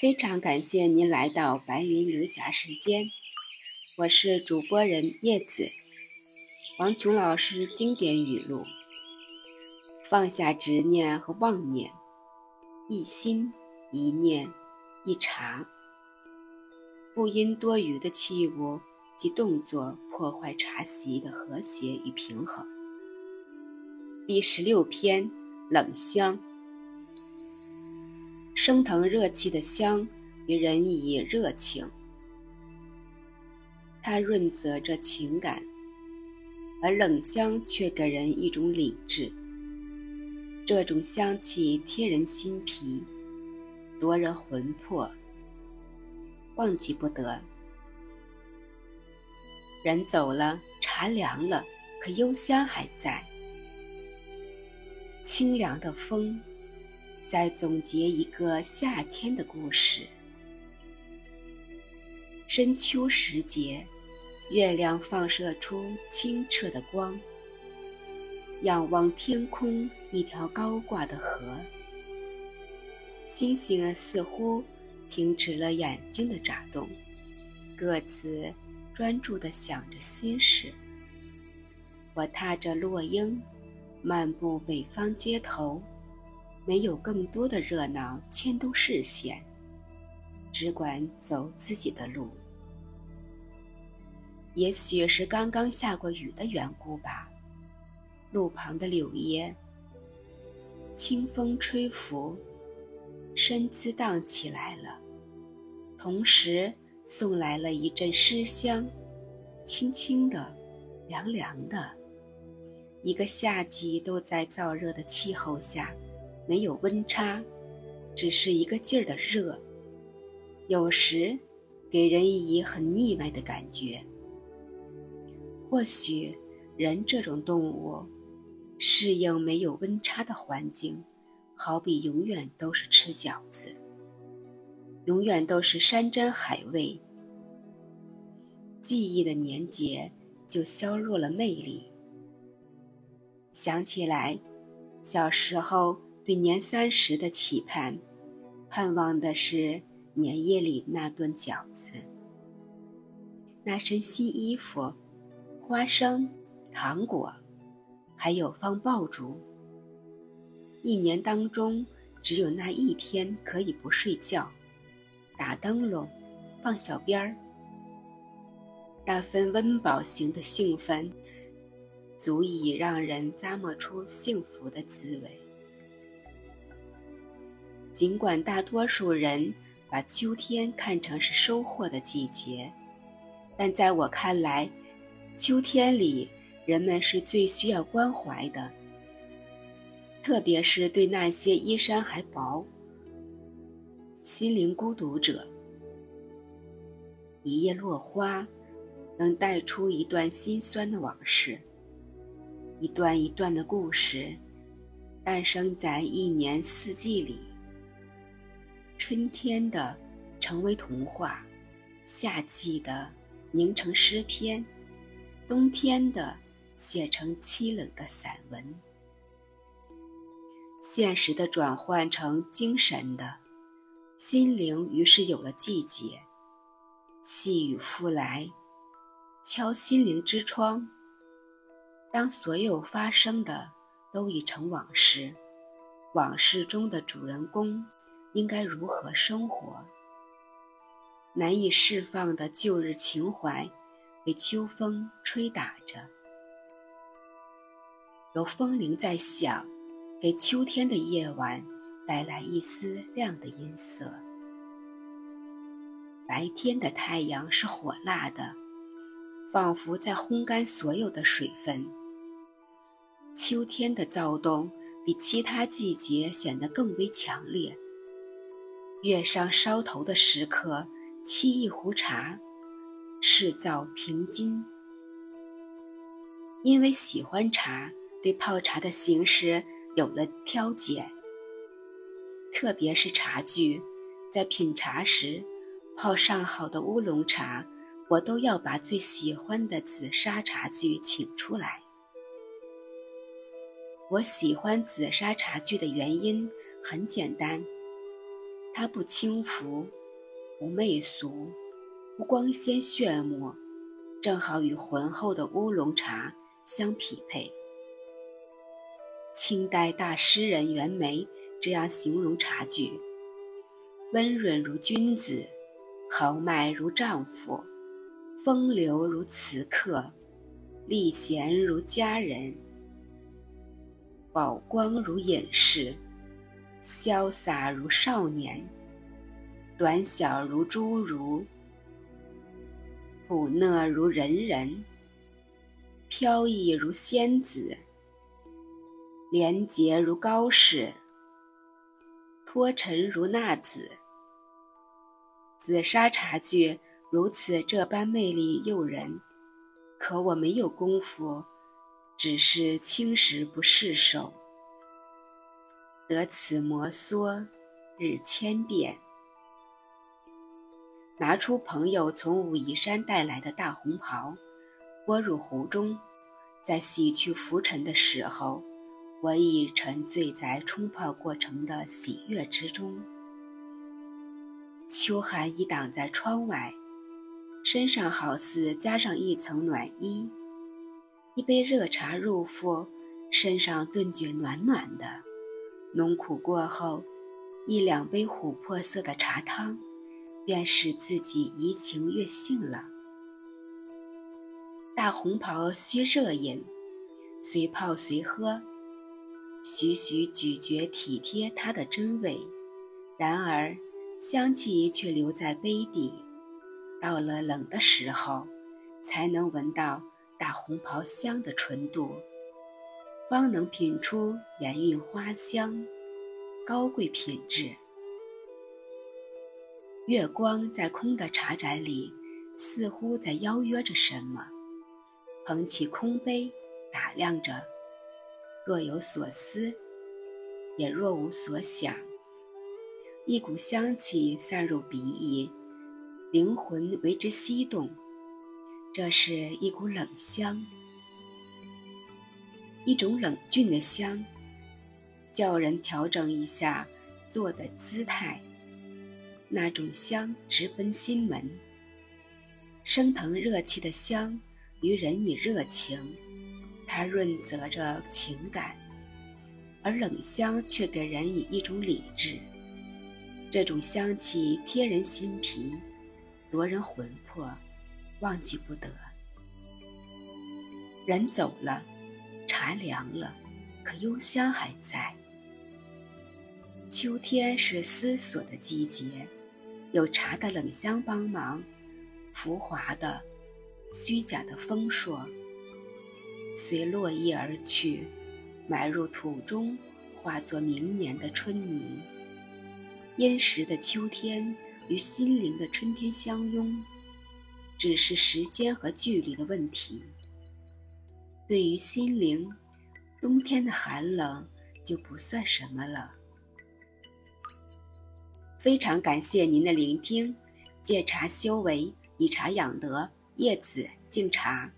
非常感谢您来到白云流霞时间，我是主播人叶子。王琼老师经典语录：放下执念和妄念，一心一念一茶，不因多余的器物及动作破坏茶席的和谐与平衡。第十六篇冷香。升腾热气的香，与人以热情，它润泽着情感；而冷香却给人一种理智。这种香气贴人心脾，夺人魂魄，忘记不得。人走了，茶凉了，可幽香还在。清凉的风。再总结一个夏天的故事。深秋时节，月亮放射出清澈的光。仰望天空，一条高挂的河，星星似乎停止了眼睛的眨动，各自专注地想着心事。我踏着落英，漫步北方街头。没有更多的热闹牵动视线，只管走自己的路。也许是刚刚下过雨的缘故吧，路旁的柳叶，清风吹拂，身姿荡起来了，同时送来了一阵诗香，轻轻的，凉凉的。一个夏季都在燥热的气候下。没有温差，只是一个劲儿的热，有时给人以很腻歪的感觉。或许人这种动物，适应没有温差的环境，好比永远都是吃饺子，永远都是山珍海味，记忆的年节就削弱了魅力。想起来，小时候。对年三十的期盼，盼望的是年夜里那顿饺子，那身新衣服，花生、糖果，还有放爆竹。一年当中只有那一天可以不睡觉，打灯笼，放小鞭儿。那份温饱型的兴奋，足以让人咂摸出幸福的滋味。尽管大多数人把秋天看成是收获的季节，但在我看来，秋天里人们是最需要关怀的，特别是对那些衣衫还薄、心灵孤独者。一叶落花，能带出一段心酸的往事，一段一段的故事，诞生在一年四季里。春天的成为童话，夏季的凝成诗篇，冬天的写成凄冷的散文。现实的转换成精神的，心灵于是有了季节。细雨复来，敲心灵之窗。当所有发生的都已成往事，往事中的主人公。应该如何生活？难以释放的旧日情怀，被秋风吹打着，有风铃在响，给秋天的夜晚带来一丝亮的音色。白天的太阳是火辣的，仿佛在烘干所有的水分。秋天的躁动比其他季节显得更为强烈。月上梢头的时刻，沏一壶茶，赤燥平津。因为喜欢茶，对泡茶的形式有了挑拣。特别是茶具，在品茶时，泡上好的乌龙茶，我都要把最喜欢的紫砂茶具请出来。我喜欢紫砂茶具的原因很简单。它不轻浮，不媚俗，不光鲜炫目，正好与浑厚的乌龙茶相匹配。清代大诗人袁枚这样形容茶具：温润如君子，豪迈如丈夫，风流如词客，丽贤如佳人，宝光如隐士。潇洒如少年，短小如侏儒，朴讷如人人，飘逸如仙子，廉洁如高士，脱尘如纳子。紫砂茶具如此这般魅力诱人，可我没有功夫，只是轻时不释手。得此摩挲，日千变。拿出朋友从武夷山带来的大红袍，拨入壶中，在洗去浮尘的时候，我已沉醉在冲泡过程的喜悦之中。秋寒已挡在窗外，身上好似加上一层暖衣。一杯热茶入腹，身上顿觉暖暖的。浓苦过后，一两杯琥珀色的茶汤，便使自己怡情悦性了。大红袍需热饮，随泡随喝，徐徐咀嚼体贴它的真味。然而，香气却留在杯底，到了冷的时候，才能闻到大红袍香的纯度。方能品出颜韵花香，高贵品质。月光在空的茶盏里，似乎在邀约着什么。捧起空杯，打量着，若有所思，也若无所想。一股香气散入鼻翼，灵魂为之激动。这是一股冷香。一种冷峻的香，叫人调整一下坐的姿态。那种香直奔心门，升腾热气的香，于人以热情，它润泽着情感；而冷香却给人以一种理智。这种香气贴人心脾，夺人魂魄，忘记不得。人走了。茶凉了，可幽香还在。秋天是思索的季节，有茶的冷香帮忙，浮华的、虚假的丰硕，随落叶而去，埋入土中，化作明年的春泥。殷实的秋天与心灵的春天相拥，只是时间和距离的问题。对于心灵，冬天的寒冷就不算什么了。非常感谢您的聆听，借茶修为，以茶养德，叶子敬茶。